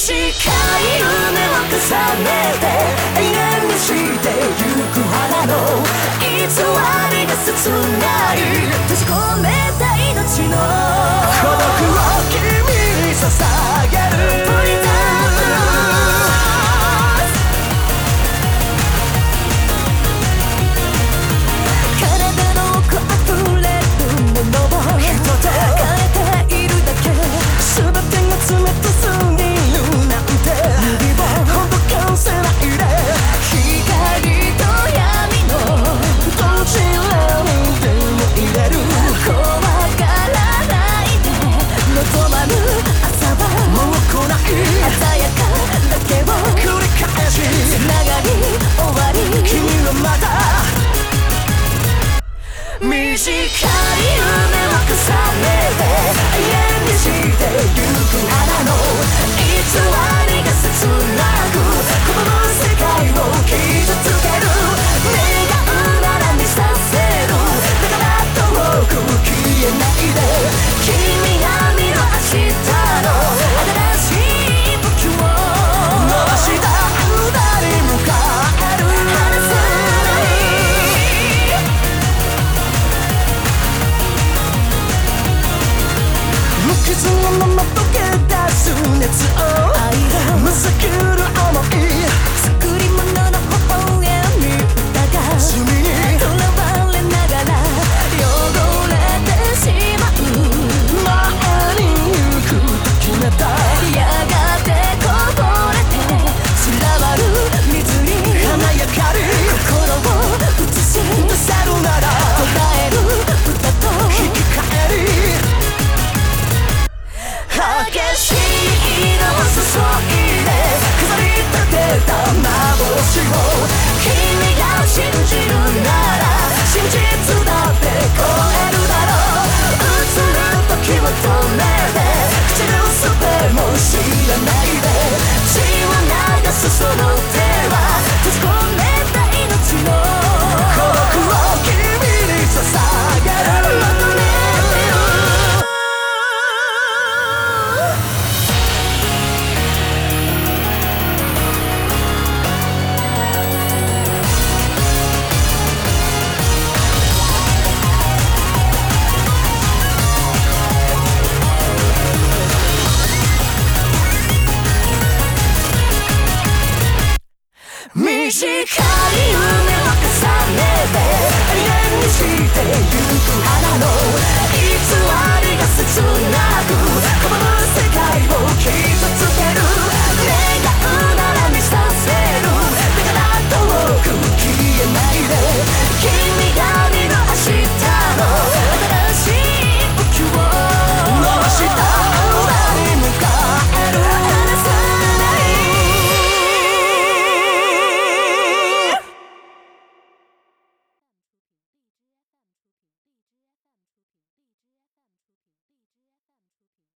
夢を重ねて永遠にしてゆく花の偽りが切重ねて永遠にしてゆく花の偽りが短い夢を重ねて永遠にしてゆく花の